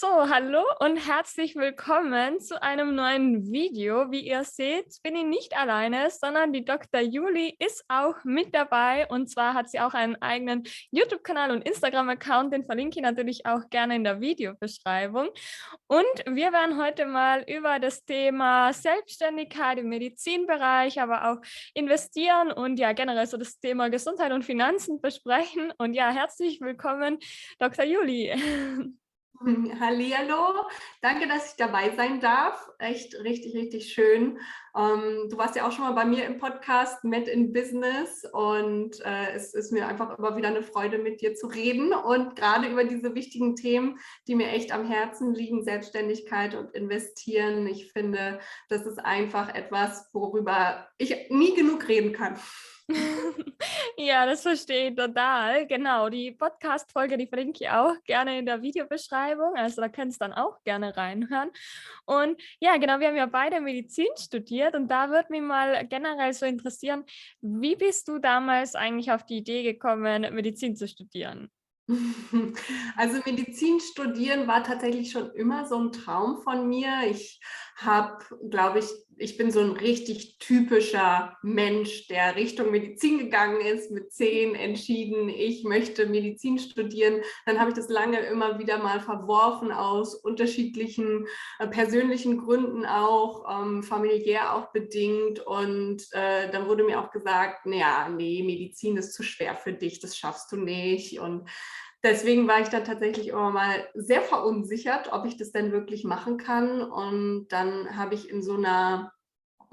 So, hallo und herzlich willkommen zu einem neuen Video. Wie ihr seht, bin ich nicht alleine, sondern die Dr. Juli ist auch mit dabei. Und zwar hat sie auch einen eigenen YouTube-Kanal und Instagram-Account. Den verlinke ich natürlich auch gerne in der Videobeschreibung. Und wir werden heute mal über das Thema Selbstständigkeit im Medizinbereich, aber auch investieren und ja generell so das Thema Gesundheit und Finanzen besprechen. Und ja, herzlich willkommen, Dr. Juli. Hallihallo, danke, dass ich dabei sein darf. Echt richtig, richtig schön. Ähm, du warst ja auch schon mal bei mir im Podcast Met in Business und äh, es ist mir einfach immer wieder eine Freude, mit dir zu reden und gerade über diese wichtigen Themen, die mir echt am Herzen liegen, Selbstständigkeit und Investieren. Ich finde, das ist einfach etwas, worüber ich nie genug reden kann. Ja, das verstehe ich total. Genau, die Podcast-Folge, die verlinke ich auch gerne in der Videobeschreibung. Also da könnt ihr dann auch gerne reinhören. Und ja, genau, wir haben ja beide Medizin studiert und da würde mich mal generell so interessieren, wie bist du damals eigentlich auf die Idee gekommen, Medizin zu studieren? Also Medizin studieren war tatsächlich schon immer so ein Traum von mir. Ich habe, glaube ich, ich bin so ein richtig typischer Mensch, der Richtung Medizin gegangen ist, mit zehn entschieden, ich möchte Medizin studieren. Dann habe ich das lange immer wieder mal verworfen aus unterschiedlichen äh, persönlichen Gründen auch, ähm, familiär auch bedingt. Und äh, dann wurde mir auch gesagt, naja, nee, Medizin ist zu schwer für dich, das schaffst du nicht. Und deswegen war ich dann tatsächlich immer mal sehr verunsichert, ob ich das denn wirklich machen kann. Und dann habe ich in so einer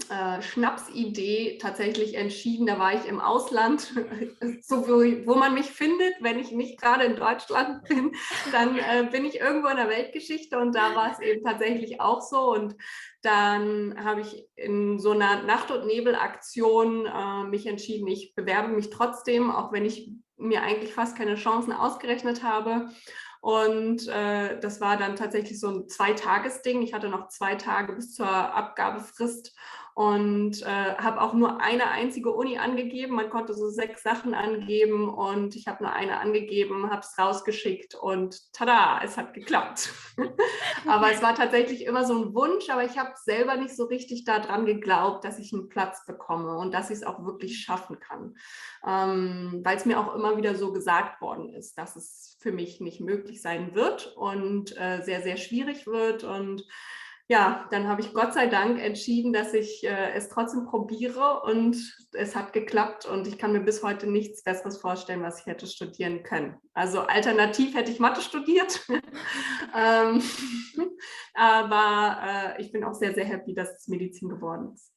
äh, Schnapsidee tatsächlich entschieden. Da war ich im Ausland, so wo, wo, man mich findet, wenn ich nicht gerade in Deutschland bin, dann äh, bin ich irgendwo in der Weltgeschichte und da war es eben tatsächlich auch so. Und dann habe ich in so einer Nacht- und Nebelaktion äh, mich entschieden, ich bewerbe mich trotzdem, auch wenn ich mir eigentlich fast keine Chancen ausgerechnet habe. Und äh, das war dann tatsächlich so ein Zweitagesding. Ich hatte noch zwei Tage bis zur Abgabefrist und äh, habe auch nur eine einzige Uni angegeben. Man konnte so sechs Sachen angeben und ich habe nur eine angegeben, habe es rausgeschickt und tada, es hat geklappt. aber es war tatsächlich immer so ein Wunsch, aber ich habe selber nicht so richtig daran geglaubt, dass ich einen Platz bekomme und dass ich es auch wirklich schaffen kann, ähm, weil es mir auch immer wieder so gesagt worden ist, dass es für mich nicht möglich sein wird und äh, sehr, sehr schwierig wird und ja, dann habe ich Gott sei Dank entschieden, dass ich äh, es trotzdem probiere und es hat geklappt und ich kann mir bis heute nichts Besseres vorstellen, was ich hätte studieren können. Also alternativ hätte ich Mathe studiert, ähm, aber äh, ich bin auch sehr, sehr happy, dass es Medizin geworden ist.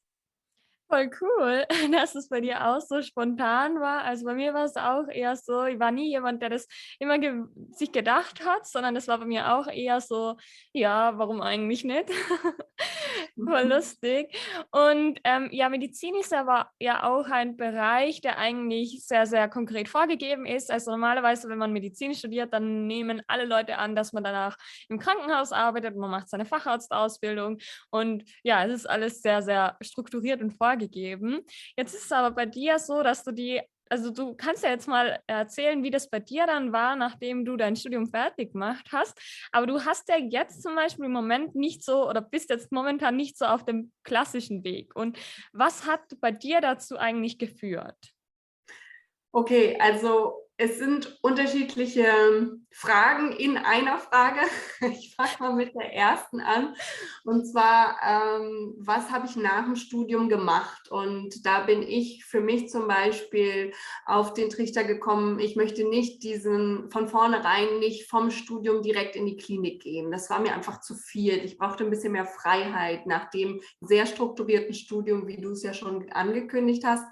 Voll cool, dass es bei dir auch so spontan war. Also bei mir war es auch eher so, ich war nie jemand, der das immer ge sich gedacht hat, sondern das war bei mir auch eher so, ja, warum eigentlich nicht? Voll lustig. Und ähm, ja, Medizin ist aber ja auch ein Bereich, der eigentlich sehr, sehr konkret vorgegeben ist. Also normalerweise, wenn man Medizin studiert, dann nehmen alle Leute an, dass man danach im Krankenhaus arbeitet, man macht seine Facharztausbildung und ja, es ist alles sehr, sehr strukturiert und vorgegeben gegeben. Jetzt ist es aber bei dir so, dass du die, also du kannst ja jetzt mal erzählen, wie das bei dir dann war, nachdem du dein Studium fertig gemacht hast. Aber du hast ja jetzt zum Beispiel im Moment nicht so oder bist jetzt momentan nicht so auf dem klassischen Weg. Und was hat bei dir dazu eigentlich geführt? Okay, also es sind unterschiedliche Fragen in einer Frage. Ich fange mal mit der ersten an. Und zwar, ähm, was habe ich nach dem Studium gemacht? Und da bin ich für mich zum Beispiel auf den Trichter gekommen, ich möchte nicht diesen von vornherein nicht vom Studium direkt in die Klinik gehen. Das war mir einfach zu viel. Ich brauchte ein bisschen mehr Freiheit nach dem sehr strukturierten Studium, wie du es ja schon angekündigt hast.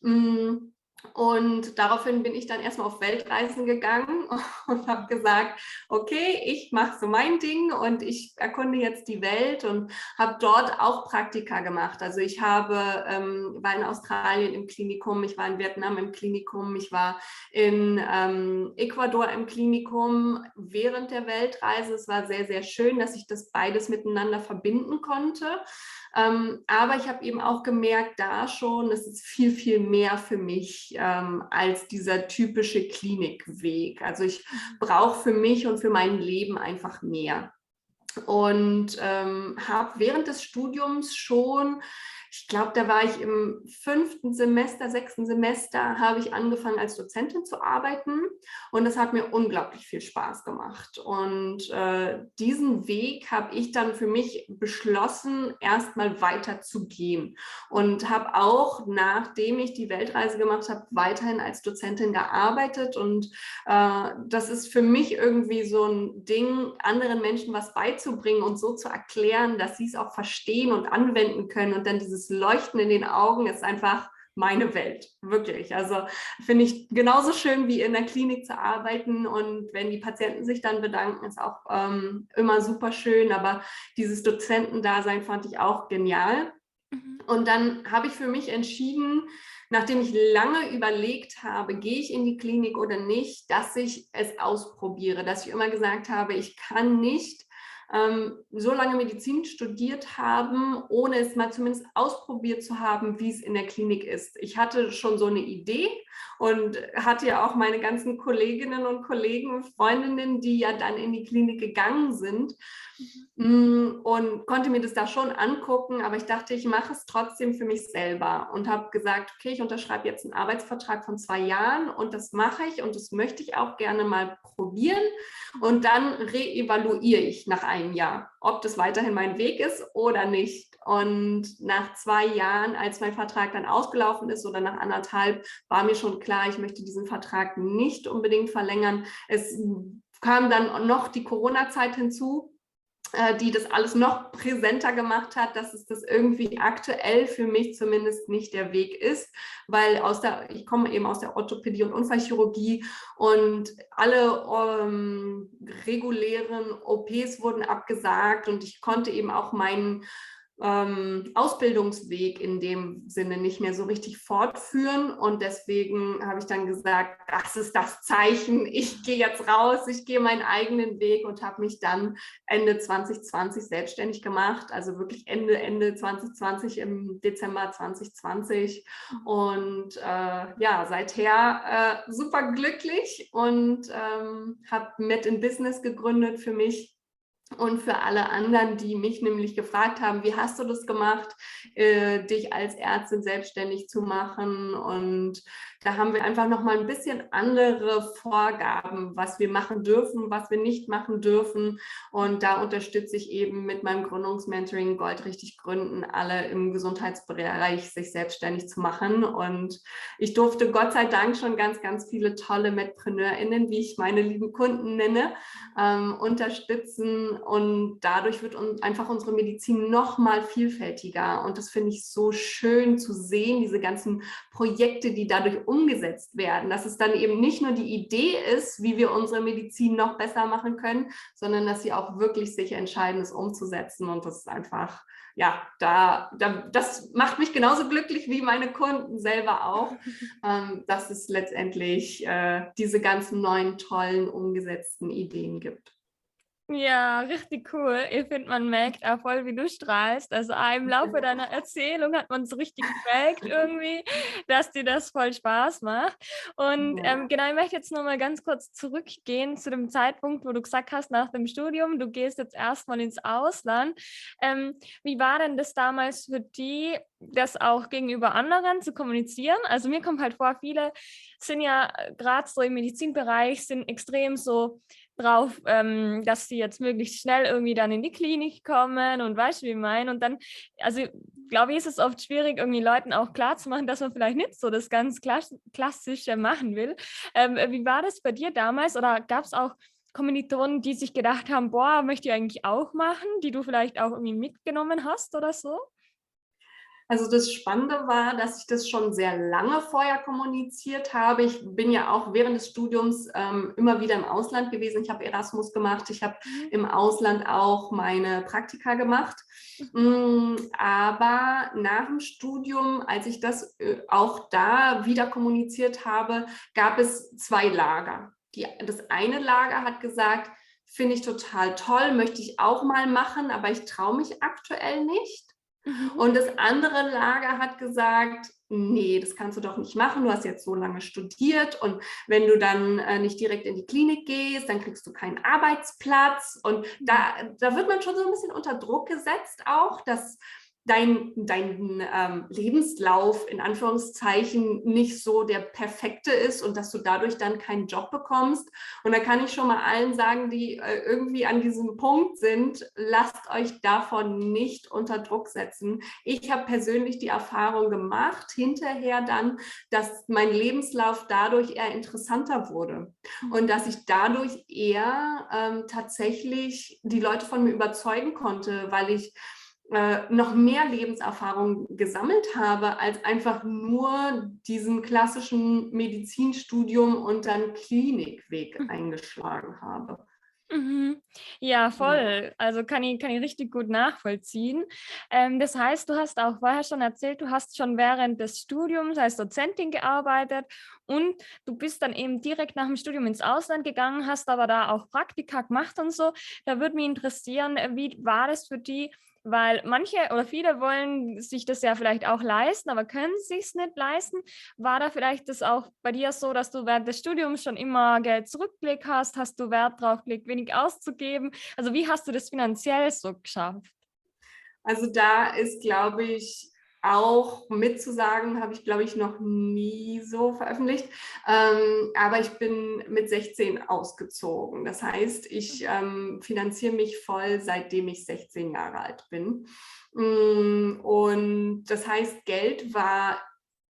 Mm, und daraufhin bin ich dann erstmal auf Weltreisen gegangen und habe gesagt, okay, ich mache so mein Ding und ich erkunde jetzt die Welt und habe dort auch Praktika gemacht. Also ich habe, ähm, war in Australien im Klinikum, ich war in Vietnam im Klinikum, ich war in ähm, Ecuador im Klinikum während der Weltreise. Es war sehr, sehr schön, dass ich das beides miteinander verbinden konnte. Ähm, aber ich habe eben auch gemerkt, da schon, es ist viel, viel mehr für mich ähm, als dieser typische Klinikweg. Also ich mhm. brauche für mich und für mein Leben einfach mehr. und ähm, habe während des Studiums schon ich glaube, da war ich im fünften Semester, sechsten Semester, habe ich angefangen als Dozentin zu arbeiten. Und das hat mir unglaublich viel Spaß gemacht. Und äh, diesen Weg habe ich dann für mich beschlossen, erstmal weiter zu gehen und habe auch, nachdem ich die Weltreise gemacht habe, weiterhin als Dozentin gearbeitet. Und äh, das ist für mich irgendwie so ein Ding, anderen Menschen was beizubringen und so zu erklären, dass sie es auch verstehen und anwenden können und dann dieses dieses Leuchten in den Augen ist einfach meine Welt, wirklich. Also finde ich genauso schön wie in der Klinik zu arbeiten und wenn die Patienten sich dann bedanken, ist auch ähm, immer super schön. Aber dieses Dozentendasein fand ich auch genial. Mhm. Und dann habe ich für mich entschieden, nachdem ich lange überlegt habe, gehe ich in die Klinik oder nicht, dass ich es ausprobiere, dass ich immer gesagt habe, ich kann nicht ähm, so lange Medizin studiert haben, ohne es mal zumindest ausprobiert zu haben, wie es in der Klinik ist. Ich hatte schon so eine Idee und hatte ja auch meine ganzen Kolleginnen und Kollegen und Freundinnen, die ja dann in die Klinik gegangen sind mhm. und konnte mir das da schon angucken, aber ich dachte, ich mache es trotzdem für mich selber und habe gesagt, okay, ich unterschreibe jetzt einen Arbeitsvertrag von zwei Jahren und das mache ich und das möchte ich auch gerne mal probieren und dann reevaluiere ich nach einem Jahr, ob das weiterhin mein Weg ist oder nicht. Und nach zwei Jahren, als mein Vertrag dann ausgelaufen ist oder nach anderthalb, war mir schon klar, ich möchte diesen Vertrag nicht unbedingt verlängern. Es kam dann noch die Corona-Zeit hinzu die das alles noch präsenter gemacht hat, dass es das irgendwie aktuell für mich zumindest nicht der Weg ist, weil aus der, ich komme eben aus der Orthopädie und Unfallchirurgie und alle ähm, regulären OPs wurden abgesagt und ich konnte eben auch meinen ähm, Ausbildungsweg in dem Sinne nicht mehr so richtig fortführen. Und deswegen habe ich dann gesagt, das ist das Zeichen, ich gehe jetzt raus, ich gehe meinen eigenen Weg und habe mich dann Ende 2020 selbstständig gemacht. Also wirklich Ende, Ende 2020 im Dezember 2020. Und äh, ja, seither äh, super glücklich und ähm, habe Met in Business gegründet für mich und für alle anderen, die mich nämlich gefragt haben, wie hast du das gemacht, äh, dich als Ärztin selbstständig zu machen? Und da haben wir einfach noch mal ein bisschen andere Vorgaben, was wir machen dürfen, was wir nicht machen dürfen. Und da unterstütze ich eben mit meinem Gründungsmentoring Gold richtig gründen, alle im Gesundheitsbereich sich selbstständig zu machen. Und ich durfte Gott sei Dank schon ganz, ganz viele tolle MedpreneurInnen, wie ich meine lieben Kunden nenne, ähm, unterstützen und dadurch wird uns einfach unsere Medizin noch mal vielfältiger und das finde ich so schön zu sehen, diese ganzen Projekte, die dadurch umgesetzt werden, dass es dann eben nicht nur die Idee ist, wie wir unsere Medizin noch besser machen können, sondern dass sie auch wirklich sich entscheiden, es umzusetzen und das ist einfach ja, da, da, das macht mich genauso glücklich wie meine Kunden selber auch, ähm, dass es letztendlich äh, diese ganzen neuen, tollen, umgesetzten Ideen gibt. Ja, richtig cool. Ich finde, man merkt auch voll, wie du strahlst. Also im Laufe deiner Erzählung hat man so richtig gemerkt irgendwie, dass dir das voll Spaß macht. Und ähm, genau, ich möchte jetzt nochmal ganz kurz zurückgehen zu dem Zeitpunkt, wo du gesagt hast, nach dem Studium, du gehst jetzt erstmal ins Ausland. Ähm, wie war denn das damals für die, das auch gegenüber anderen zu kommunizieren? Also mir kommt halt vor, viele sind ja äh, gerade so im Medizinbereich, sind extrem so drauf, ähm, dass sie jetzt möglichst schnell irgendwie dann in die Klinik kommen und weißt du, wie ich meine. Und dann, also glaube ich, ist es oft schwierig, irgendwie Leuten auch klarzumachen, dass man vielleicht nicht so das ganz Klass Klassische machen will. Ähm, wie war das bei dir damals oder gab es auch Kommilitonen, die sich gedacht haben, boah, möchte ich eigentlich auch machen, die du vielleicht auch irgendwie mitgenommen hast oder so? Also das Spannende war, dass ich das schon sehr lange vorher kommuniziert habe. Ich bin ja auch während des Studiums ähm, immer wieder im Ausland gewesen. Ich habe Erasmus gemacht. Ich habe mhm. im Ausland auch meine Praktika gemacht. Mhm. Aber nach dem Studium, als ich das äh, auch da wieder kommuniziert habe, gab es zwei Lager. Die, das eine Lager hat gesagt, finde ich total toll, möchte ich auch mal machen, aber ich traue mich aktuell nicht. Mhm. Und das andere Lager hat gesagt, nee, das kannst du doch nicht machen, du hast jetzt so lange studiert und wenn du dann äh, nicht direkt in die Klinik gehst, dann kriegst du keinen Arbeitsplatz. Und da, da wird man schon so ein bisschen unter Druck gesetzt auch, dass dein, dein ähm, Lebenslauf in Anführungszeichen nicht so der perfekte ist und dass du dadurch dann keinen Job bekommst. Und da kann ich schon mal allen sagen, die äh, irgendwie an diesem Punkt sind, lasst euch davon nicht unter Druck setzen. Ich habe persönlich die Erfahrung gemacht, hinterher dann, dass mein Lebenslauf dadurch eher interessanter wurde und dass ich dadurch eher ähm, tatsächlich die Leute von mir überzeugen konnte, weil ich äh, noch mehr Lebenserfahrung gesammelt habe, als einfach nur diesen klassischen Medizinstudium und dann Klinikweg mhm. eingeschlagen habe. Mhm. Ja, voll. Also kann ich, kann ich richtig gut nachvollziehen. Ähm, das heißt, du hast auch vorher schon erzählt, du hast schon während des Studiums als Dozentin gearbeitet und du bist dann eben direkt nach dem Studium ins Ausland gegangen, hast aber da auch Praktika gemacht und so. Da würde mich interessieren, wie war das für die? Weil manche oder viele wollen sich das ja vielleicht auch leisten, aber können sich es nicht leisten. War da vielleicht das auch bei dir so, dass du während des Studiums schon immer Geld zurückgelegt hast? Hast du Wert drauf gelegt, wenig auszugeben? Also wie hast du das finanziell so geschafft? Also da ist, glaube ich, auch mitzusagen, habe ich, glaube ich, noch nie so veröffentlicht. Ähm, aber ich bin mit 16 ausgezogen. Das heißt, ich ähm, finanziere mich voll, seitdem ich 16 Jahre alt bin. Mm, und das heißt, Geld war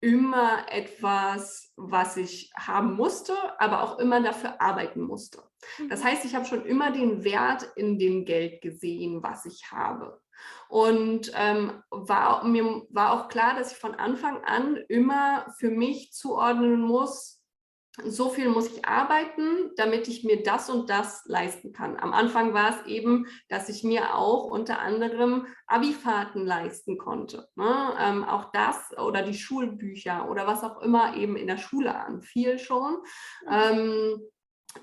immer etwas, was ich haben musste, aber auch immer dafür arbeiten musste. Das mhm. heißt, ich habe schon immer den Wert in dem Geld gesehen, was ich habe. Und ähm, war, mir war auch klar, dass ich von Anfang an immer für mich zuordnen muss, so viel muss ich arbeiten, damit ich mir das und das leisten kann. Am Anfang war es eben, dass ich mir auch unter anderem Abifahrten leisten konnte. Ne? Ähm, auch das oder die Schulbücher oder was auch immer eben in der Schule an, viel schon. Mhm. Ähm,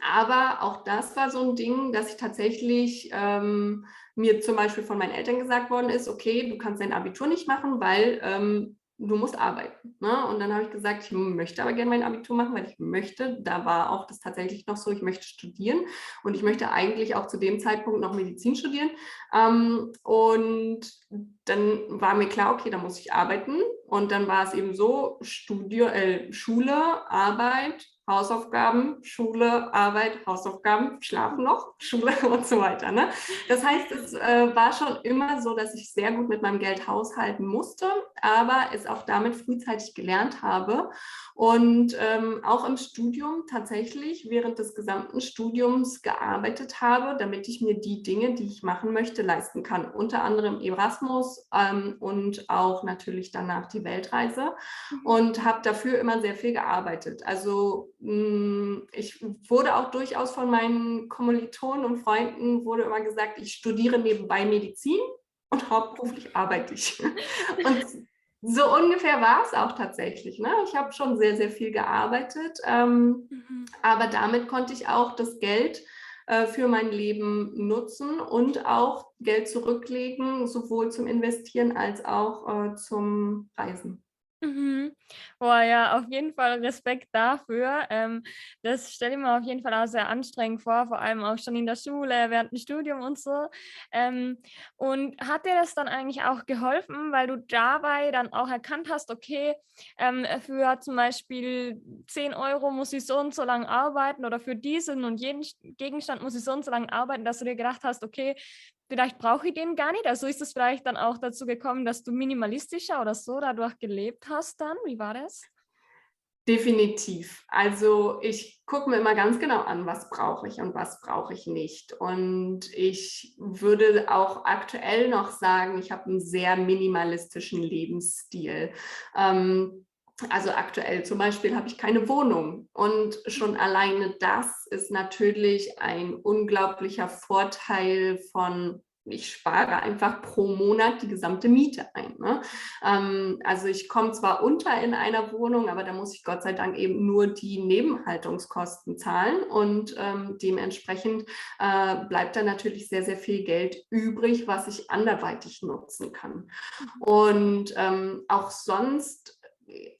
aber auch das war so ein Ding, dass ich tatsächlich ähm, mir zum Beispiel von meinen Eltern gesagt worden ist, okay, du kannst dein Abitur nicht machen, weil ähm, du musst arbeiten. Ne? Und dann habe ich gesagt, ich möchte aber gerne mein Abitur machen, weil ich möchte, da war auch das tatsächlich noch so, ich möchte studieren und ich möchte eigentlich auch zu dem Zeitpunkt noch Medizin studieren. Ähm, und dann war mir klar, okay, da muss ich arbeiten. Und dann war es eben so, Studio, äh, Schule, Arbeit, Hausaufgaben, Schule, Arbeit, Hausaufgaben, Schlafen noch, Schule und so weiter. Ne? Das heißt, es äh, war schon immer so, dass ich sehr gut mit meinem Geld haushalten musste, aber es auch damit frühzeitig gelernt habe und ähm, auch im Studium tatsächlich während des gesamten Studiums gearbeitet habe, damit ich mir die Dinge, die ich machen möchte, leisten kann. Unter anderem Erasmus ähm, und auch natürlich danach die Weltreise mhm. und habe dafür immer sehr viel gearbeitet. Also ich wurde auch durchaus von meinen Kommilitonen und Freunden wurde immer gesagt, ich studiere nebenbei Medizin und hauptberuflich arbeite ich. Und so ungefähr war es auch tatsächlich. Ne? Ich habe schon sehr, sehr viel gearbeitet, ähm, mhm. aber damit konnte ich auch das Geld äh, für mein Leben nutzen und auch Geld zurücklegen, sowohl zum Investieren als auch äh, zum Reisen. Mhm. Boah, ja, auf jeden Fall Respekt dafür. Ähm, das stelle ich mir auf jeden Fall auch sehr anstrengend vor, vor allem auch schon in der Schule, während dem Studium und so. Ähm, und hat dir das dann eigentlich auch geholfen, weil du dabei dann auch erkannt hast, okay, ähm, für zum Beispiel 10 Euro muss ich so und so lange arbeiten oder für diesen und jeden Gegenstand muss ich so und so lange arbeiten, dass du dir gedacht hast, okay, vielleicht brauche ich den gar nicht. Also ist es vielleicht dann auch dazu gekommen, dass du minimalistischer oder so dadurch gelebt hast dann? Wie war das? Definitiv. Also ich gucke mir immer ganz genau an, was brauche ich und was brauche ich nicht. Und ich würde auch aktuell noch sagen, ich habe einen sehr minimalistischen Lebensstil. Ähm, also aktuell zum Beispiel habe ich keine Wohnung. Und schon alleine das ist natürlich ein unglaublicher Vorteil von ich spare einfach pro Monat die gesamte Miete ein. Ne? Ähm, also ich komme zwar unter in einer Wohnung, aber da muss ich Gott sei Dank eben nur die Nebenhaltungskosten zahlen und ähm, dementsprechend äh, bleibt da natürlich sehr, sehr viel Geld übrig, was ich anderweitig nutzen kann. Und ähm, auch sonst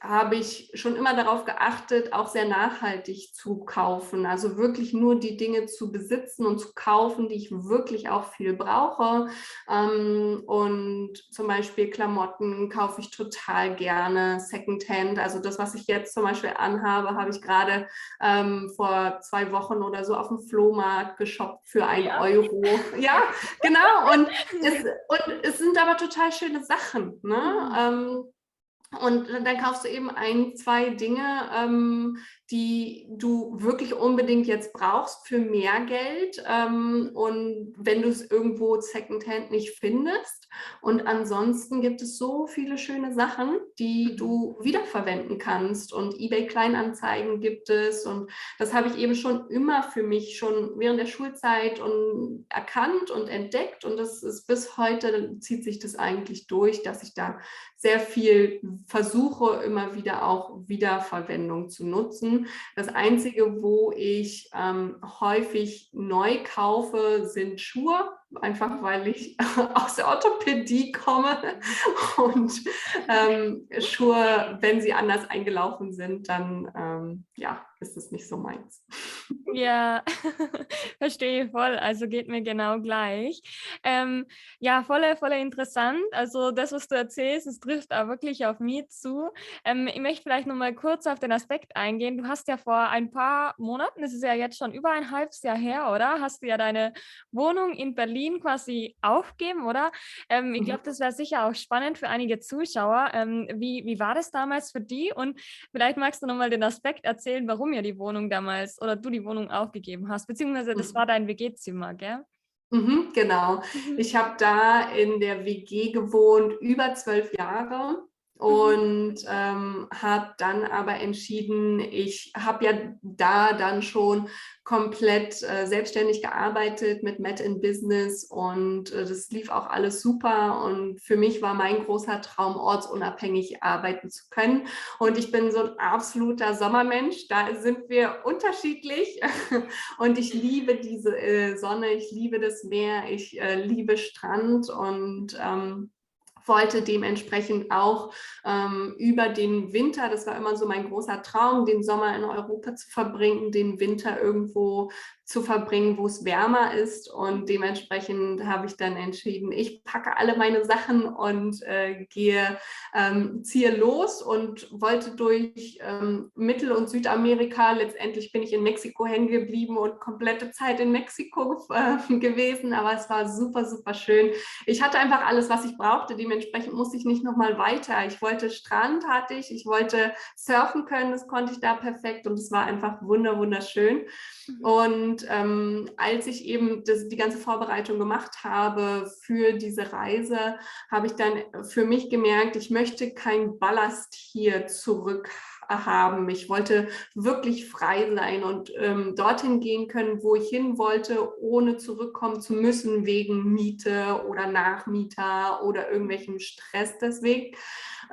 habe ich schon immer darauf geachtet, auch sehr nachhaltig zu kaufen. Also wirklich nur die Dinge zu besitzen und zu kaufen, die ich wirklich auch viel brauche. Ähm, und zum Beispiel Klamotten kaufe ich total gerne Secondhand. Also das, was ich jetzt zum Beispiel anhabe, habe ich gerade ähm, vor zwei Wochen oder so auf dem Flohmarkt geshoppt für ein ja. Euro. Ja, genau. Und es, und es sind aber total schöne Sachen. Ne? Und dann kaufst du eben ein, zwei Dinge, ähm, die du wirklich unbedingt jetzt brauchst für mehr Geld. Ähm, und wenn du es irgendwo secondhand nicht findest. Und ansonsten gibt es so viele schöne Sachen, die mhm. du wiederverwenden kannst. Und eBay Kleinanzeigen gibt es. Und das habe ich eben schon immer für mich schon während der Schulzeit und erkannt und entdeckt. Und das ist bis heute, zieht sich das eigentlich durch, dass ich da sehr viel versuche, immer wieder auch Wiederverwendung zu nutzen. Das Einzige, wo ich ähm, häufig neu kaufe, sind Schuhe einfach weil ich aus der Orthopädie komme und ähm, Schuhe, wenn sie anders eingelaufen sind, dann ähm, ja, ist es nicht so meins. Ja, verstehe voll. Also geht mir genau gleich. Ähm, ja, voll, voll interessant. Also das, was du erzählst, es trifft auch wirklich auf mich zu. Ähm, ich möchte vielleicht noch mal kurz auf den Aspekt eingehen. Du hast ja vor ein paar Monaten, das ist ja jetzt schon über ein halbes Jahr her, oder? Hast du ja deine Wohnung in Berlin Berlin quasi aufgeben, oder? Ähm, ich mhm. glaube, das wäre sicher auch spannend für einige Zuschauer. Ähm, wie, wie war das damals für die? Und vielleicht magst du nochmal den Aspekt erzählen, warum ihr die Wohnung damals oder du die Wohnung aufgegeben hast, beziehungsweise das war mhm. dein WG-Zimmer, gell? Mhm, genau. Ich habe da in der WG gewohnt über zwölf Jahre. Mhm. und ähm, habe dann aber entschieden, ich habe ja da dann schon komplett äh, selbstständig gearbeitet mit Met in Business und äh, das lief auch alles super und für mich war mein großer Traum, ortsunabhängig arbeiten zu können und ich bin so ein absoluter Sommermensch, da sind wir unterschiedlich und ich liebe diese äh, Sonne, ich liebe das Meer, ich äh, liebe Strand und ähm, wollte dementsprechend auch ähm, über den Winter, das war immer so mein großer Traum, den Sommer in Europa zu verbringen, den Winter irgendwo zu verbringen, wo es wärmer ist. Und dementsprechend habe ich dann entschieden, ich packe alle meine Sachen und äh, gehe, ähm, ziehe los und wollte durch ähm, Mittel- und Südamerika. Letztendlich bin ich in Mexiko hängen geblieben und komplette Zeit in Mexiko äh, gewesen. Aber es war super, super schön. Ich hatte einfach alles, was ich brauchte. Dementsprechend musste ich nicht nochmal weiter. Ich wollte Strand, hatte ich. Ich wollte surfen können. Das konnte ich da perfekt. Und es war einfach wunder, wunderschön. Mhm. Und und ähm, als ich eben das, die ganze Vorbereitung gemacht habe für diese Reise, habe ich dann für mich gemerkt, ich möchte kein Ballast hier zurück haben. Ich wollte wirklich frei sein und ähm, dorthin gehen können, wo ich hin wollte, ohne zurückkommen zu müssen wegen Miete oder Nachmieter oder irgendwelchem Stress deswegen.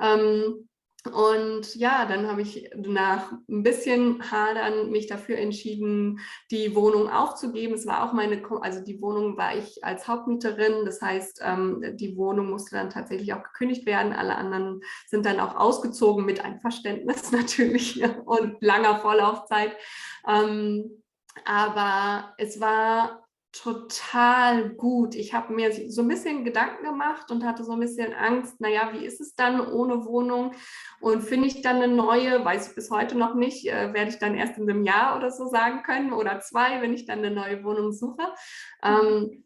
Ähm, und ja, dann habe ich nach ein bisschen Hadern mich dafür entschieden, die Wohnung aufzugeben. Es war auch meine, also die Wohnung war ich als Hauptmieterin. Das heißt, ähm, die Wohnung musste dann tatsächlich auch gekündigt werden. Alle anderen sind dann auch ausgezogen mit Einverständnis natürlich und langer Vorlaufzeit. Ähm, aber es war total gut. Ich habe mir so ein bisschen Gedanken gemacht und hatte so ein bisschen Angst, naja, wie ist es dann ohne Wohnung? Und finde ich dann eine neue, weiß ich bis heute noch nicht, äh, werde ich dann erst in einem Jahr oder so sagen können oder zwei, wenn ich dann eine neue Wohnung suche. Ähm,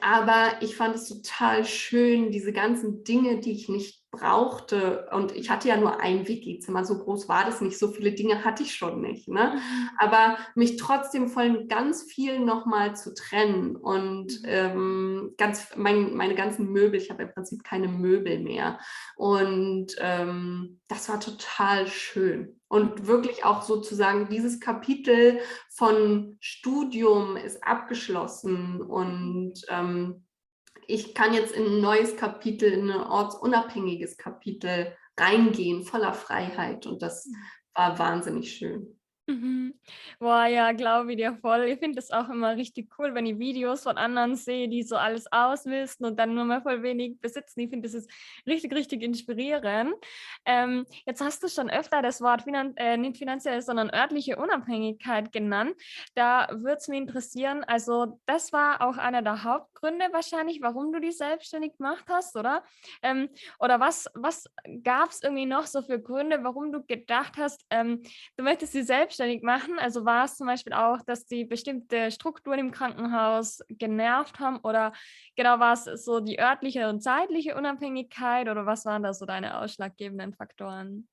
aber ich fand es total schön, diese ganzen Dinge, die ich nicht brauchte. Und ich hatte ja nur ein WG-Zimmer, so groß war das nicht, so viele Dinge hatte ich schon nicht. Ne? Mhm. Aber mich trotzdem von ganz viel nochmal zu trennen und mhm. ähm, ganz, mein, meine ganzen Möbel, ich habe im Prinzip keine Möbel mehr. Und ähm, das war total schön. Und wirklich auch sozusagen dieses Kapitel von Studium ist abgeschlossen und ähm, ich kann jetzt in ein neues Kapitel, in ein ortsunabhängiges Kapitel reingehen, voller Freiheit. Und das war wahnsinnig schön. Mhm. Boah, ja, glaube ich dir voll. Ich finde das auch immer richtig cool, wenn ich Videos von anderen sehe, die so alles ausmisten und dann nur mal voll wenig besitzen. Ich finde, das ist richtig, richtig inspirierend. Ähm, jetzt hast du schon öfter das Wort finan äh, nicht finanziell, sondern örtliche Unabhängigkeit genannt. Da würde es mich interessieren, also das war auch einer der Hauptgründe wahrscheinlich, warum du dich selbstständig gemacht hast, oder? Ähm, oder was, was gab es irgendwie noch so für Gründe, warum du gedacht hast, ähm, du möchtest sie selbst selbstständig machen? Also war es zum Beispiel auch, dass die bestimmte Strukturen im Krankenhaus genervt haben oder genau war es so die örtliche und zeitliche Unabhängigkeit oder was waren da so deine ausschlaggebenden Faktoren?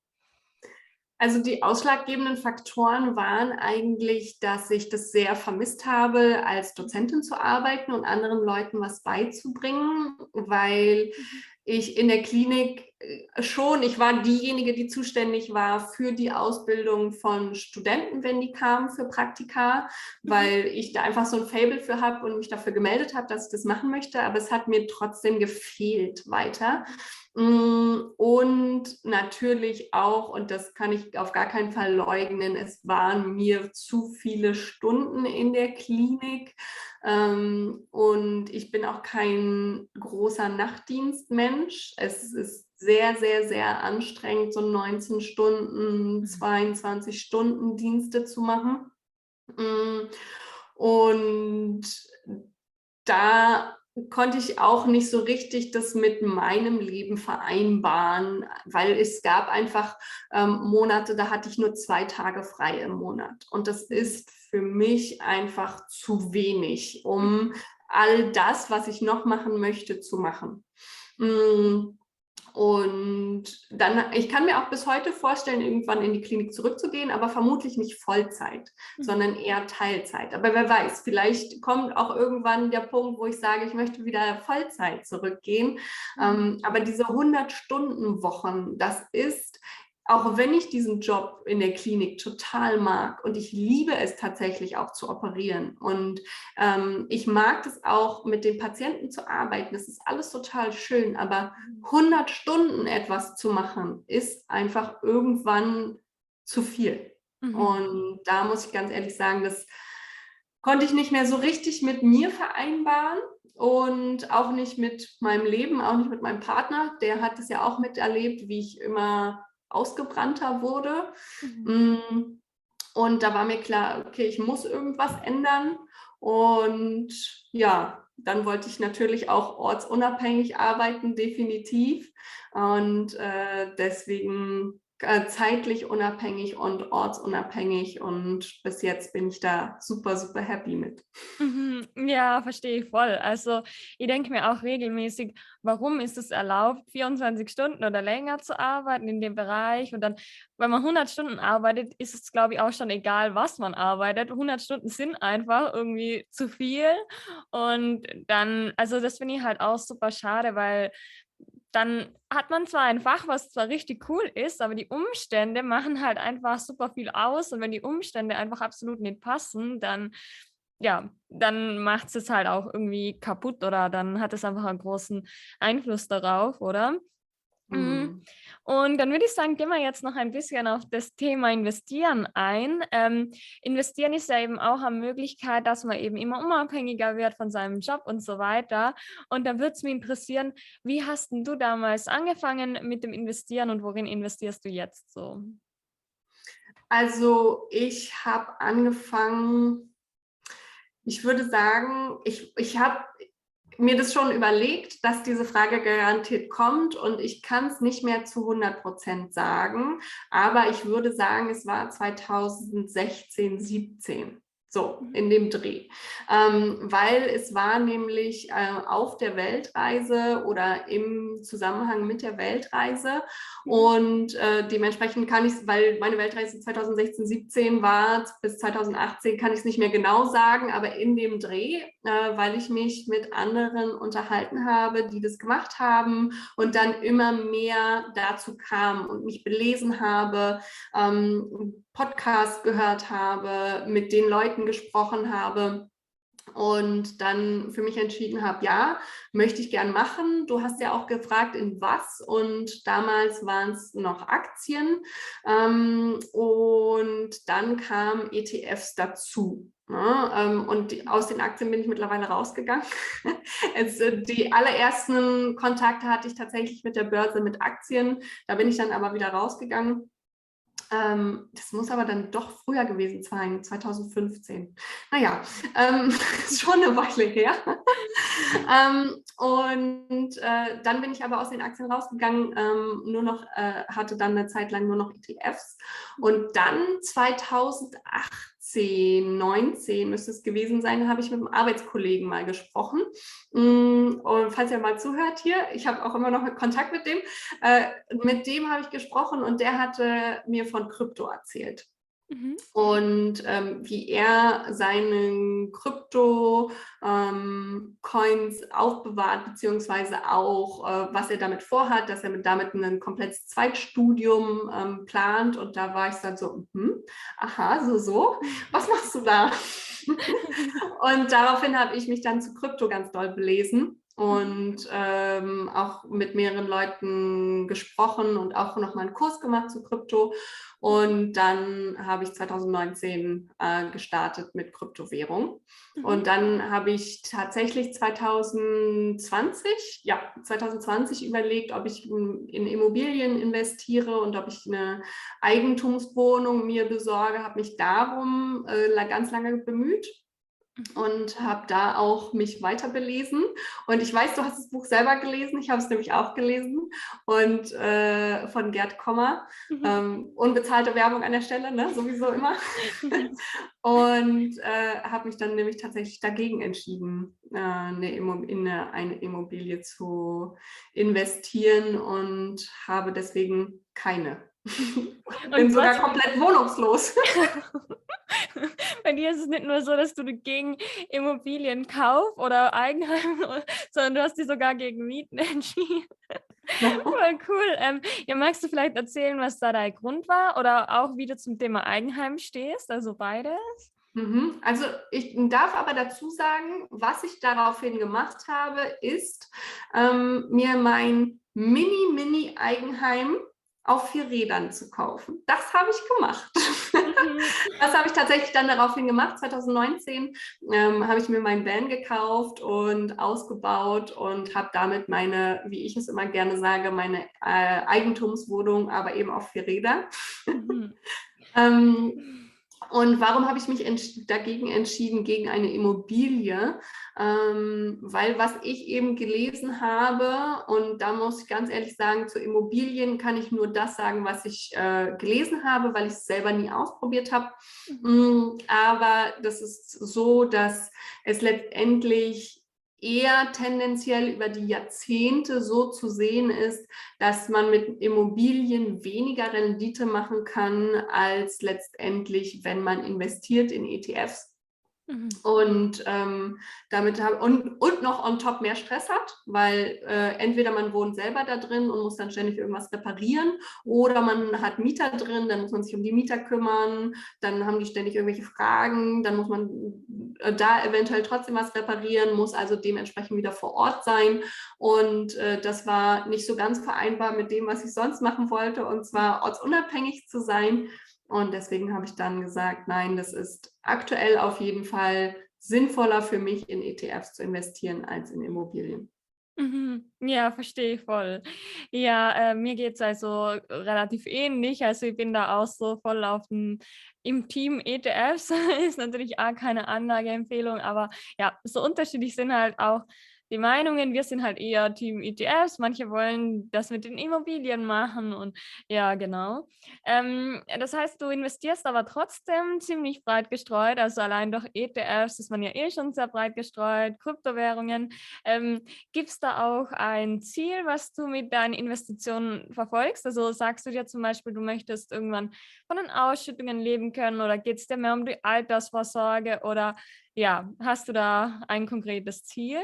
Also die ausschlaggebenden Faktoren waren eigentlich, dass ich das sehr vermisst habe, als Dozentin zu arbeiten und anderen Leuten was beizubringen, weil mhm. ich in der Klinik schon, ich war diejenige, die zuständig war für die Ausbildung von Studenten, wenn die kamen für Praktika, mhm. weil ich da einfach so ein Fable für habe und mich dafür gemeldet habe, dass ich das machen möchte, aber es hat mir trotzdem gefehlt weiter. Mm, und natürlich auch, und das kann ich auf gar keinen Fall leugnen, es waren mir zu viele Stunden in der Klinik. Ähm, und ich bin auch kein großer Nachtdienstmensch. Es ist sehr, sehr, sehr anstrengend, so 19 Stunden, 22 mhm. Stunden Dienste zu machen. Mm, und da konnte ich auch nicht so richtig das mit meinem Leben vereinbaren, weil es gab einfach ähm, Monate, da hatte ich nur zwei Tage frei im Monat. Und das ist für mich einfach zu wenig, um all das, was ich noch machen möchte, zu machen. Mm, und dann, ich kann mir auch bis heute vorstellen, irgendwann in die Klinik zurückzugehen, aber vermutlich nicht Vollzeit, mhm. sondern eher Teilzeit. Aber wer weiß, vielleicht kommt auch irgendwann der Punkt, wo ich sage, ich möchte wieder Vollzeit zurückgehen. Mhm. Ähm, aber diese 100-Stunden-Wochen, das ist auch wenn ich diesen Job in der Klinik total mag und ich liebe es tatsächlich auch zu operieren und ähm, ich mag es auch mit den Patienten zu arbeiten, das ist alles total schön, aber 100 Stunden etwas zu machen ist einfach irgendwann zu viel. Mhm. Und da muss ich ganz ehrlich sagen, das konnte ich nicht mehr so richtig mit mir vereinbaren und auch nicht mit meinem Leben, auch nicht mit meinem Partner. Der hat es ja auch miterlebt, wie ich immer ausgebrannter wurde. Mhm. Mm, und da war mir klar, okay, ich muss irgendwas ändern. Und ja, dann wollte ich natürlich auch ortsunabhängig arbeiten, definitiv. Und äh, deswegen zeitlich unabhängig und ortsunabhängig und bis jetzt bin ich da super, super happy mit. Mhm, ja, verstehe ich voll. Also ich denke mir auch regelmäßig, warum ist es erlaubt, 24 Stunden oder länger zu arbeiten in dem Bereich und dann, wenn man 100 Stunden arbeitet, ist es, glaube ich, auch schon egal, was man arbeitet. 100 Stunden sind einfach irgendwie zu viel und dann, also das finde ich halt auch super schade, weil dann hat man zwar ein Fach, was zwar richtig cool ist, aber die Umstände machen halt einfach super viel aus. Und wenn die Umstände einfach absolut nicht passen, dann ja, dann macht es halt auch irgendwie kaputt oder dann hat es einfach einen großen Einfluss darauf, oder? Mhm. mhm. Und dann würde ich sagen, gehen wir jetzt noch ein bisschen auf das Thema Investieren ein. Ähm, investieren ist ja eben auch eine Möglichkeit, dass man eben immer unabhängiger wird von seinem Job und so weiter. Und da würde es mich interessieren, wie hast du damals angefangen mit dem Investieren und worin investierst du jetzt so? Also ich habe angefangen, ich würde sagen, ich, ich habe mir das schon überlegt, dass diese Frage garantiert kommt und ich kann es nicht mehr zu 100 Prozent sagen, aber ich würde sagen, es war 2016, 17. So, mhm. in dem Dreh. Ähm, weil es war nämlich äh, auf der Weltreise oder im Zusammenhang mit der Weltreise. Mhm. Und äh, dementsprechend kann ich es, weil meine Weltreise 2016, 17 war, bis 2018 kann ich es nicht mehr genau sagen, aber in dem Dreh, äh, weil ich mich mit anderen unterhalten habe, die das gemacht haben und dann immer mehr dazu kam und mich belesen habe, ähm, Podcast gehört habe, mit den Leuten gesprochen habe, und dann für mich entschieden habe, ja, möchte ich gern machen. Du hast ja auch gefragt, in was und damals waren es noch Aktien ähm, und dann kamen ETFs dazu. Ne? ähm, und aus den Aktien bin ich mittlerweile rausgegangen. äh, die allerersten Kontakte hatte ich tatsächlich mit der Börse mit Aktien. Da bin ich dann aber wieder rausgegangen ähm, das muss aber dann doch früher gewesen sein, 2015. Naja, ähm, schon eine Weile her. ähm, und äh, dann bin ich aber aus den Aktien rausgegangen, ähm, nur noch, äh, hatte dann eine Zeit lang nur noch ETFs. Und dann 2008 18, 19 müsste es gewesen sein, habe ich mit einem Arbeitskollegen mal gesprochen. Mm, und falls ihr mal zuhört hier, ich habe auch immer noch Kontakt mit dem. Äh, mit dem habe ich gesprochen und der hatte mir von Krypto erzählt. Mhm. Und ähm, wie er seine Krypto-Coins ähm, aufbewahrt, beziehungsweise auch, äh, was er damit vorhat, dass er mit, damit ein komplettes Zweitstudium ähm, plant. Und da war ich dann so, hm, aha, so, so, was machst du da? und daraufhin habe ich mich dann zu Krypto ganz doll belesen und ähm, auch mit mehreren Leuten gesprochen und auch nochmal einen Kurs gemacht zu Krypto. Und dann habe ich 2019 äh, gestartet mit Kryptowährung. Mhm. Und dann habe ich tatsächlich 2020, ja, 2020 überlegt, ob ich in Immobilien investiere und ob ich eine Eigentumswohnung mir besorge, habe mich darum äh, ganz lange bemüht. Und habe da auch mich weiter belesen. Und ich weiß, du hast das Buch selber gelesen. Ich habe es nämlich auch gelesen und äh, von Gerd Kommer. Mhm. Ähm, unbezahlte Werbung an der Stelle, ne? sowieso immer. und äh, habe mich dann nämlich tatsächlich dagegen entschieden, äh, eine in eine, eine Immobilie zu investieren und habe deswegen keine. Bin sogar komplett wohnungslos. Bei dir ist es nicht nur so, dass du gegen Immobilienkauf oder Eigenheim, sondern du hast dich sogar gegen Mieten entschieden. Voll cool. Ähm, ja, magst du vielleicht erzählen, was da dein Grund war oder auch wie du zum Thema Eigenheim stehst? Also beides? Mhm. Also ich darf aber dazu sagen, was ich daraufhin gemacht habe, ist ähm, mir mein Mini-Mini-Eigenheim auf vier Rädern zu kaufen. Das habe ich gemacht. Mhm. das habe ich tatsächlich dann daraufhin gemacht. 2019 ähm, habe ich mir mein Van gekauft und ausgebaut und habe damit meine, wie ich es immer gerne sage, meine äh, Eigentumswohnung, aber eben auf vier Räder. Mhm. ähm, und warum habe ich mich ents dagegen entschieden, gegen eine Immobilie? Ähm, weil was ich eben gelesen habe, und da muss ich ganz ehrlich sagen, zu Immobilien kann ich nur das sagen, was ich äh, gelesen habe, weil ich es selber nie ausprobiert habe. Mhm. Aber das ist so, dass es letztendlich eher tendenziell über die Jahrzehnte so zu sehen ist, dass man mit Immobilien weniger Rendite machen kann als letztendlich, wenn man investiert in ETFs. Mhm. Und ähm, damit hab, und, und noch on top mehr Stress hat, weil äh, entweder man wohnt selber da drin und muss dann ständig irgendwas reparieren oder man hat Mieter drin, dann muss man sich um die Mieter kümmern, dann haben die ständig irgendwelche Fragen, dann muss man äh, da eventuell trotzdem was reparieren, muss also dementsprechend wieder vor Ort sein. Und äh, das war nicht so ganz vereinbar mit dem, was ich sonst machen wollte, und zwar ortsunabhängig zu sein. Und deswegen habe ich dann gesagt, nein, das ist aktuell auf jeden Fall sinnvoller für mich, in ETFs zu investieren als in Immobilien. Mhm. Ja, verstehe ich voll. Ja, äh, mir geht es also relativ ähnlich. Also ich bin da auch so voll auf dem im Team ETFs. ist natürlich auch keine Anlageempfehlung, aber ja, so unterschiedlich sind halt auch die Meinungen. Wir sind halt eher Team ETFs. Manche wollen das mit den Immobilien machen und ja, genau. Ähm, das heißt, du investierst aber trotzdem ziemlich breit gestreut. Also allein durch ETFs ist man ja eh schon sehr breit gestreut, Kryptowährungen. Ähm, Gibt es da auch ein Ziel, was du mit deinen Investitionen verfolgst? Also sagst du dir zum Beispiel, du möchtest irgendwann von den Ausschüttungen leben können oder geht es dir mehr um die Altersvorsorge oder ja, hast du da ein konkretes Ziel?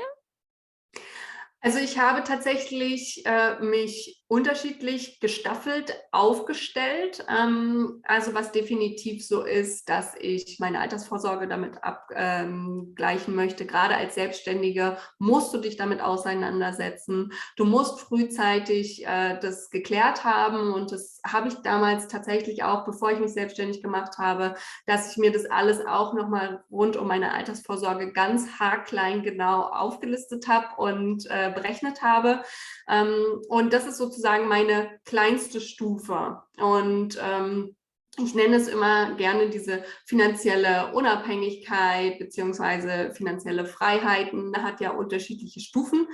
Also ich habe tatsächlich äh, mich unterschiedlich gestaffelt aufgestellt. Ähm, also was definitiv so ist, dass ich meine Altersvorsorge damit abgleichen ähm, möchte. Gerade als Selbstständige musst du dich damit auseinandersetzen. Du musst frühzeitig äh, das geklärt haben und das habe ich damals tatsächlich auch, bevor ich mich selbstständig gemacht habe, dass ich mir das alles auch nochmal rund um meine Altersvorsorge ganz haarklein genau aufgelistet habe und äh, berechnet habe. Ähm, und das ist sozusagen sozusagen meine kleinste Stufe. Und ähm, ich nenne es immer gerne diese finanzielle Unabhängigkeit beziehungsweise finanzielle Freiheiten. Da hat ja unterschiedliche Stufen.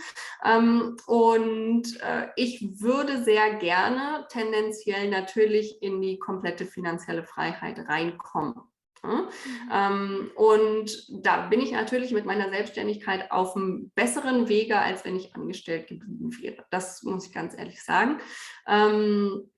Ähm, und äh, ich würde sehr gerne tendenziell natürlich in die komplette finanzielle Freiheit reinkommen. Mhm. Ähm, und da bin ich natürlich mit meiner Selbstständigkeit auf einem besseren Wege, als wenn ich angestellt geblieben wäre. Das muss ich ganz ehrlich sagen. Ähm,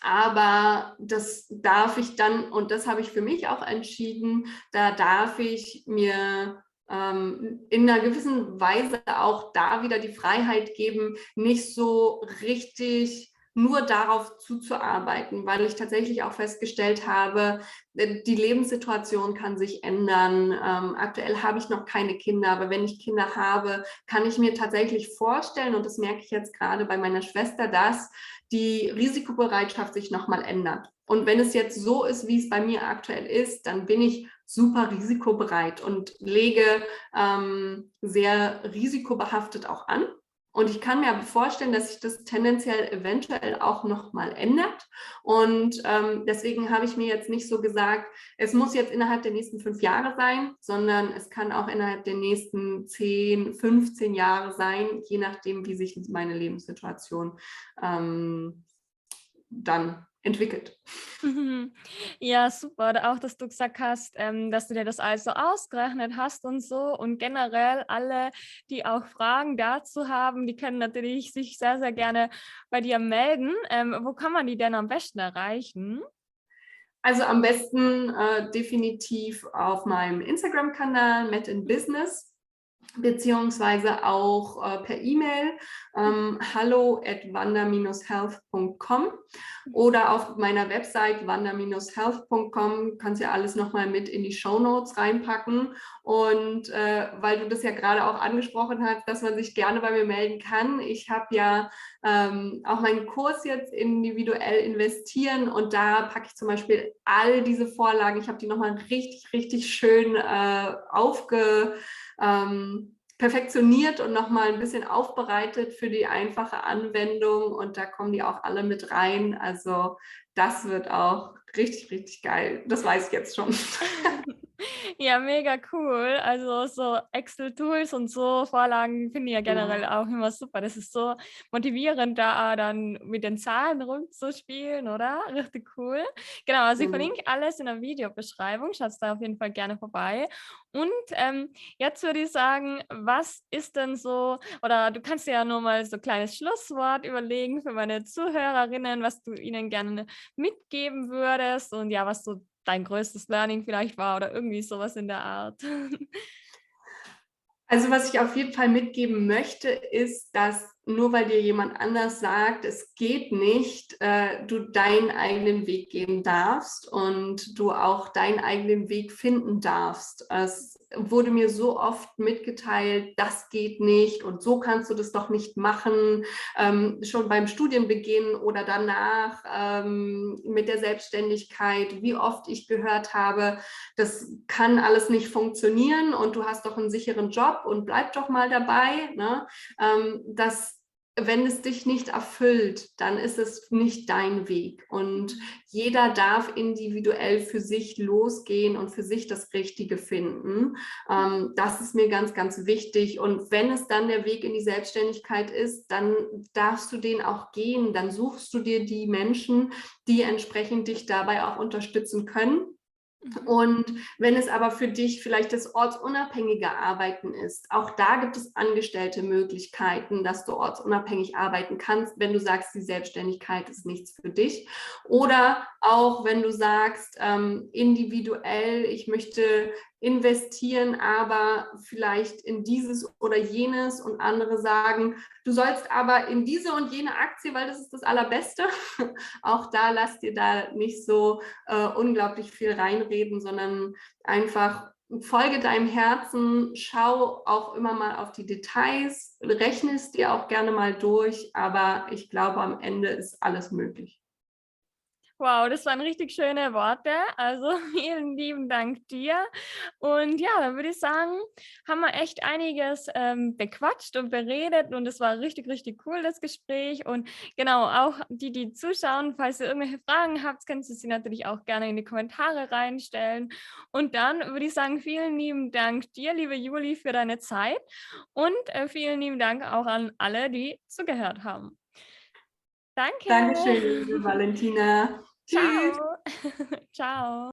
aber das darf ich dann, und das habe ich für mich auch entschieden, da darf ich mir ähm, in einer gewissen Weise auch da wieder die Freiheit geben, nicht so richtig nur darauf zuzuarbeiten, weil ich tatsächlich auch festgestellt habe, äh, die Lebenssituation kann sich ändern. Ähm, aktuell habe ich noch keine Kinder, aber wenn ich Kinder habe, kann ich mir tatsächlich vorstellen, und das merke ich jetzt gerade bei meiner Schwester, dass die Risikobereitschaft sich nochmal ändert. Und wenn es jetzt so ist, wie es bei mir aktuell ist, dann bin ich super risikobereit und lege ähm, sehr risikobehaftet auch an. Und ich kann mir vorstellen, dass sich das tendenziell eventuell auch nochmal ändert. Und ähm, deswegen habe ich mir jetzt nicht so gesagt, es muss jetzt innerhalb der nächsten fünf Jahre sein, sondern es kann auch innerhalb der nächsten zehn, 15 Jahre sein, je nachdem, wie sich meine Lebenssituation ähm, dann entwickelt. Ja, super. Auch, dass du gesagt hast, ähm, dass du dir das also ausgerechnet hast und so. Und generell alle, die auch Fragen dazu haben, die können natürlich sich sehr, sehr gerne bei dir melden. Ähm, wo kann man die denn am besten erreichen? Also am besten äh, definitiv auf meinem Instagram-Kanal Met in Business beziehungsweise auch äh, per E-Mail ähm, hallo at wander-health.com oder auf meiner Website wander-health.com kannst du ja alles nochmal mit in die Show Notes reinpacken und äh, weil du das ja gerade auch angesprochen hast, dass man sich gerne bei mir melden kann. Ich habe ja ähm, auch meinen Kurs jetzt individuell investieren und da packe ich zum Beispiel all diese Vorlagen. Ich habe die nochmal richtig, richtig schön äh, aufge ähm, perfektioniert und nochmal ein bisschen aufbereitet für die einfache Anwendung und da kommen die auch alle mit rein. Also das wird auch richtig, richtig geil. Das weiß ich jetzt schon. Ja, mega cool. Also so Excel-Tools und so Vorlagen finde ich ja generell ja. auch immer super. Das ist so motivierend, da dann mit den Zahlen rumzuspielen, oder? Richtig cool. Genau, also ich mhm. verlinke alles in der Videobeschreibung. Schaut da auf jeden Fall gerne vorbei. Und ähm, jetzt würde ich sagen, was ist denn so, oder du kannst dir ja nur mal so ein kleines Schlusswort überlegen für meine Zuhörerinnen, was du ihnen gerne mitgeben würdest und ja, was so dein größtes Learning vielleicht war oder irgendwie sowas in der Art? Also was ich auf jeden Fall mitgeben möchte, ist, dass nur weil dir jemand anders sagt, es geht nicht, äh, du deinen eigenen Weg gehen darfst und du auch deinen eigenen Weg finden darfst. Es wurde mir so oft mitgeteilt, das geht nicht und so kannst du das doch nicht machen, ähm, schon beim Studienbeginn oder danach ähm, mit der Selbstständigkeit, wie oft ich gehört habe, das kann alles nicht funktionieren und du hast doch einen sicheren Job und bleib doch mal dabei. Ne? Ähm, das wenn es dich nicht erfüllt, dann ist es nicht dein Weg. Und jeder darf individuell für sich losgehen und für sich das Richtige finden. Ähm, das ist mir ganz, ganz wichtig. Und wenn es dann der Weg in die Selbstständigkeit ist, dann darfst du den auch gehen. Dann suchst du dir die Menschen, die entsprechend dich dabei auch unterstützen können Mhm. Und wenn es aber für dich vielleicht das ortsunabhängige Arbeiten ist, auch da gibt es angestellte Möglichkeiten, dass du ortsunabhängig arbeiten kannst, wenn du sagst, die Selbstständigkeit ist nichts für dich. Oder auch wenn du sagst, ähm, individuell, ich möchte investieren aber vielleicht in dieses oder jenes und andere sagen, du sollst aber in diese und jene Aktie, weil das ist das Allerbeste. Auch da lass dir da nicht so äh, unglaublich viel reinreden, sondern einfach folge deinem Herzen, schau auch immer mal auf die Details, rechne es dir auch gerne mal durch, aber ich glaube, am Ende ist alles möglich. Wow, das waren richtig schöne Worte. Also vielen lieben Dank dir. Und ja, dann würde ich sagen, haben wir echt einiges ähm, bequatscht und beredet und es war richtig, richtig cool, das Gespräch. Und genau, auch die, die zuschauen, falls ihr irgendwelche Fragen habt, könnt ihr sie natürlich auch gerne in die Kommentare reinstellen. Und dann würde ich sagen, vielen lieben Dank dir, liebe Juli, für deine Zeit und äh, vielen lieben Dank auch an alle, die zugehört haben. Danke. Dankeschön, Valentina. Ciao. Ciao.